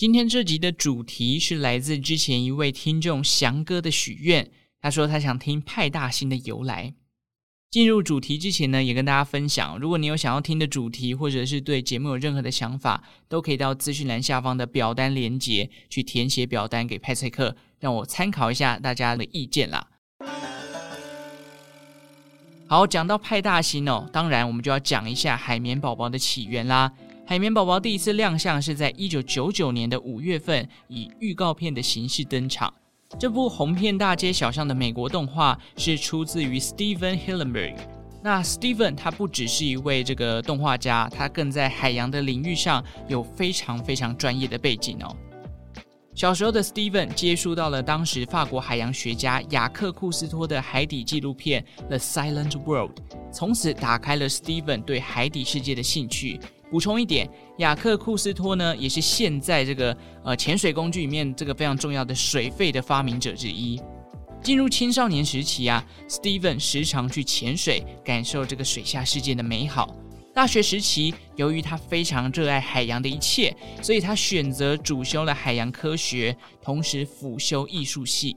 今天这集的主题是来自之前一位听众翔哥的许愿，他说他想听派大星的由来。进入主题之前呢，也跟大家分享，如果你有想要听的主题，或者是对节目有任何的想法，都可以到资讯栏下方的表单连接去填写表单给派翠克，让我参考一下大家的意见啦。好，讲到派大星哦，当然我们就要讲一下海绵宝宝的起源啦。海绵宝宝第一次亮相是在一九九九年的五月份，以预告片的形式登场。这部红遍大街小巷的美国动画是出自于 Steven Hillenburg。那 Steven 他不只是一位这个动画家，他更在海洋的领域上有非常非常专业的背景哦。小时候的 Steven 接触到了当时法国海洋学家雅克库斯托的海底纪录片《The Silent World》，从此打开了 Steven 对海底世界的兴趣。补充一点，雅克库斯托呢，也是现在这个呃潜水工具里面这个非常重要的水肺的发明者之一。进入青少年时期啊，Steven 时常去潜水，感受这个水下世界的美好。大学时期，由于他非常热爱海洋的一切，所以他选择主修了海洋科学，同时辅修艺术系。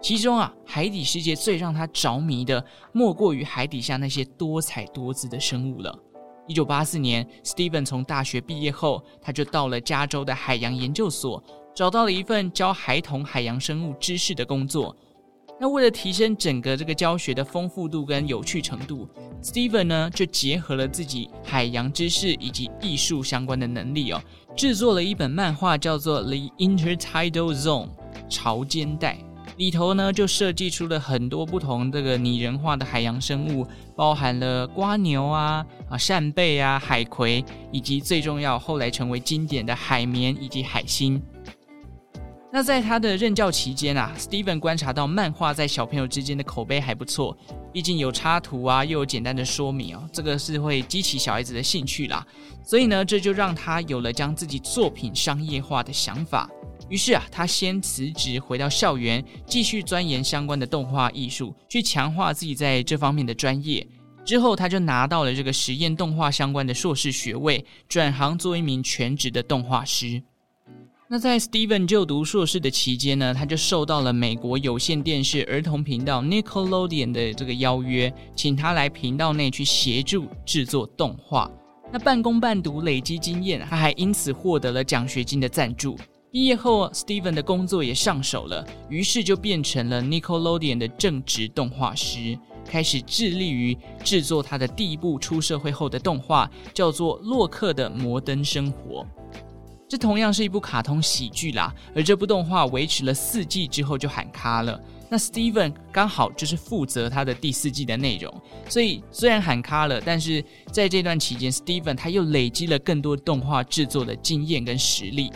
其中啊，海底世界最让他着迷的，莫过于海底下那些多彩多姿的生物了。一九八四年，Steven 从大学毕业后，他就到了加州的海洋研究所，找到了一份教孩童海洋生物知识的工作。那为了提升整个这个教学的丰富度跟有趣程度，Steven 呢就结合了自己海洋知识以及艺术相关的能力哦，制作了一本漫画，叫做《The Intertidal Zone》潮间带。里头呢，就设计出了很多不同这个拟人化的海洋生物，包含了瓜牛啊、啊扇贝啊、海葵，以及最重要后来成为经典的海绵以及海星。那在他的任教期间啊，Steven 观察到漫画在小朋友之间的口碑还不错，毕竟有插图啊，又有简单的说明哦，这个是会激起小孩子的兴趣啦。所以呢，这就让他有了将自己作品商业化的想法。于是啊，他先辞职回到校园，继续钻研相关的动画艺术，去强化自己在这方面的专业。之后，他就拿到了这个实验动画相关的硕士学位，转行做一名全职的动画师。那在 Steven 就读硕士的期间呢，他就受到了美国有线电视儿童频道 Nickelodeon 的这个邀约，请他来频道内去协助制作动画。那半工半读，累积经验，他还因此获得了奖学金的赞助。毕业后，Steven 的工作也上手了，于是就变成了 Nickelodeon 的正职动画师，开始致力于制作他的第一部出社会后的动画，叫做《洛克的摩登生活》。这同样是一部卡通喜剧啦，而这部动画维持了四季之后就喊卡了。那 Steven 刚好就是负责他的第四季的内容，所以虽然喊卡了，但是在这段期间，Steven 他又累积了更多动画制作的经验跟实力。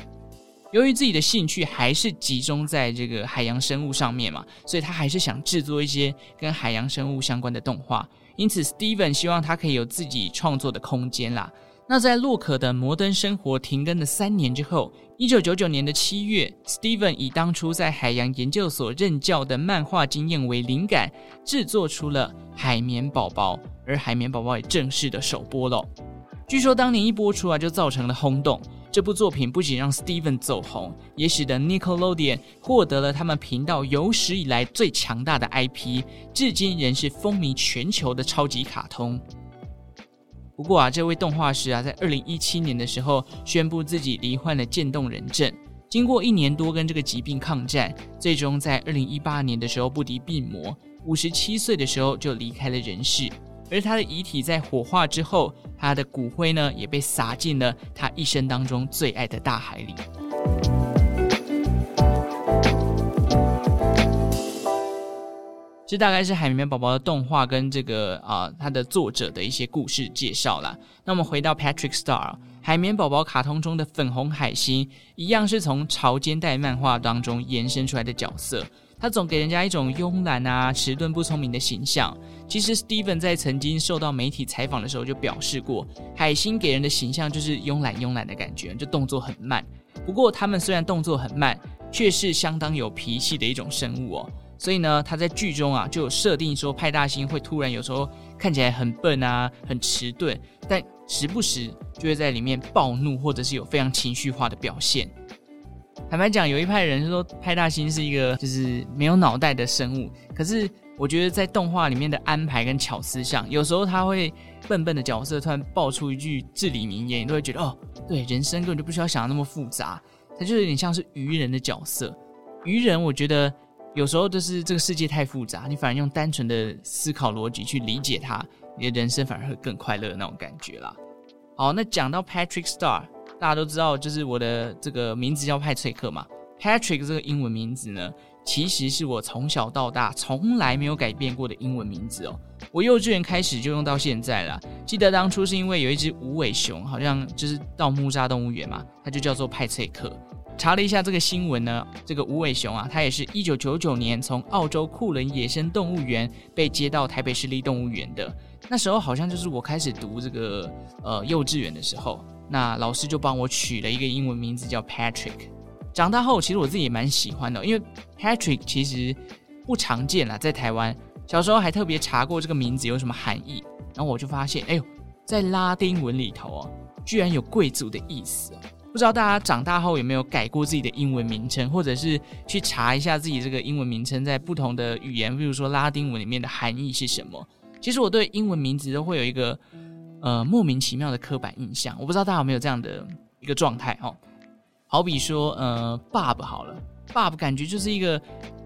由于自己的兴趣还是集中在这个海洋生物上面嘛，所以他还是想制作一些跟海洋生物相关的动画。因此，Steven 希望他可以有自己创作的空间啦。那在洛克的摩登生活停更了三年之后，一九九九年的七月，Steven 以当初在海洋研究所任教的漫画经验为灵感，制作出了海绵宝宝，而海绵宝宝也正式的首播了。据说当年一播出啊，就造成了轰动。这部作品不仅让 Steven 走红，也使得 Nickelodeon 获得了他们频道有史以来最强大的 IP，至今仍是风靡全球的超级卡通。不过啊，这位动画师啊，在二零一七年的时候宣布自己罹患了渐冻人症，经过一年多跟这个疾病抗战，最终在二零一八年的时候不敌病魔，五十七岁的时候就离开了人世。而他的遗体在火化之后，他的骨灰呢也被撒进了他一生当中最爱的大海里。这大概是海绵宝宝的动画跟这个啊，他的作者的一些故事介绍啦。那我们回到 Patrick Star，海绵宝宝卡通中的粉红海星，一样是从潮间带漫画当中延伸出来的角色。他总给人家一种慵懒啊、迟钝不聪明的形象。其实，Steven 在曾经受到媒体采访的时候就表示过，海星给人的形象就是慵懒慵懒的感觉，就动作很慢。不过，他们虽然动作很慢，却是相当有脾气的一种生物哦。所以呢，他在剧中啊就有设定说，派大星会突然有时候看起来很笨啊、很迟钝，但时不时就会在里面暴怒，或者是有非常情绪化的表现。坦白讲，有一派人说派大星是一个就是没有脑袋的生物，可是我觉得在动画里面的安排跟巧思上，有时候他会笨笨的角色突然爆出一句至理名言，你都会觉得哦，对，人生根本就不需要想的那么复杂，他就有点像是愚人的角色。愚人，我觉得有时候就是这个世界太复杂，你反而用单纯的思考逻辑去理解它，你的人生反而会更快乐的那种感觉啦。好，那讲到 Patrick Star。大家都知道，就是我的这个名字叫派翠克嘛。Patrick 这个英文名字呢，其实是我从小到大从来没有改变过的英文名字哦。我幼稚园开始就用到现在了。记得当初是因为有一只无尾熊，好像就是到木栅动物园嘛，它就叫做派翠克。查了一下这个新闻呢，这个无尾熊啊，它也是一九九九年从澳洲库伦野生动物园被接到台北市立动物园的。那时候好像就是我开始读这个呃幼稚园的时候。那老师就帮我取了一个英文名字叫 Patrick。长大后，其实我自己也蛮喜欢的，因为 Patrick 其实不常见啦，在台湾。小时候还特别查过这个名字有什么含义，然后我就发现，哎呦，在拉丁文里头哦，居然有贵族的意思。不知道大家长大后有没有改过自己的英文名称，或者是去查一下自己这个英文名称在不同的语言，比如说拉丁文里面的含义是什么？其实我对英文名字都会有一个。呃，莫名其妙的刻板印象，我不知道大家有没有这样的一个状态哦。好比说，呃，Bob 好了，Bob 感觉就是一个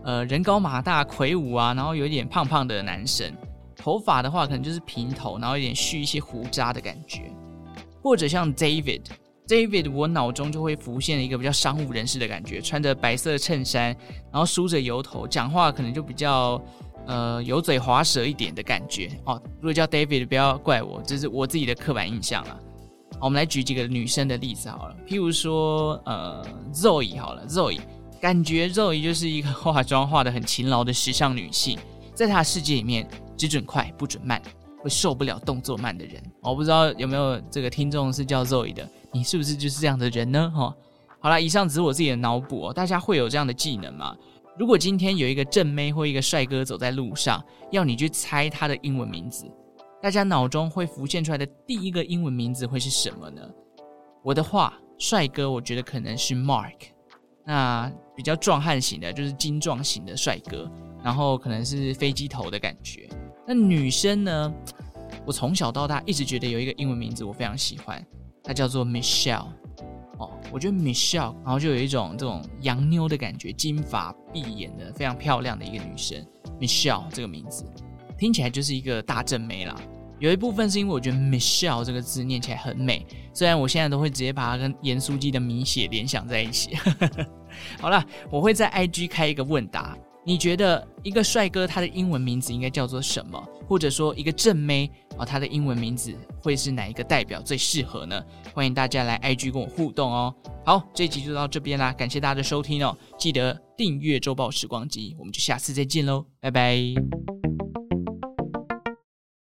呃人高马大、魁梧啊，然后有点胖胖的男生。头发的话，可能就是平头，然后有点蓄一些胡渣的感觉。或者像 David，David 我脑中就会浮现一个比较商务人士的感觉，穿着白色衬衫，然后梳着油头，讲话可能就比较。呃，油嘴滑舌一点的感觉哦。如果叫 David，不要怪我，这是我自己的刻板印象了。我们来举几个女生的例子好了，譬如说，呃，Zoe 好了，Zoe，感觉 Zoe 就是一个化妆化得很勤劳的时尚女性，在她的世界里面，只准快不准慢，会受不了动作慢的人。我不知道有没有这个听众是叫 Zoe 的，你是不是就是这样的人呢？哈，好了，以上只是我自己的脑补哦，大家会有这样的技能吗？如果今天有一个正妹或一个帅哥走在路上，要你去猜他的英文名字，大家脑中会浮现出来的第一个英文名字会是什么呢？我的话，帅哥我觉得可能是 Mark，那比较壮汉型的，就是精壮型的帅哥，然后可能是飞机头的感觉。那女生呢？我从小到大一直觉得有一个英文名字我非常喜欢，它叫做 Michelle。我觉得 Michelle，然后就有一种这种洋妞的感觉，金发碧眼的，非常漂亮的一个女生。Michelle 这个名字听起来就是一个大正妹啦。有一部分是因为我觉得 Michelle 这个字念起来很美，虽然我现在都会直接把它跟严书记的米血联想在一起。好了，我会在 IG 开一个问答。你觉得一个帅哥他的英文名字应该叫做什么？或者说一个正妹啊，他的英文名字会是哪一个代表最适合呢？欢迎大家来 IG 跟我互动哦。好，这一集就到这边啦，感谢大家的收听哦，记得订阅周报时光机，我们就下次再见喽，拜拜。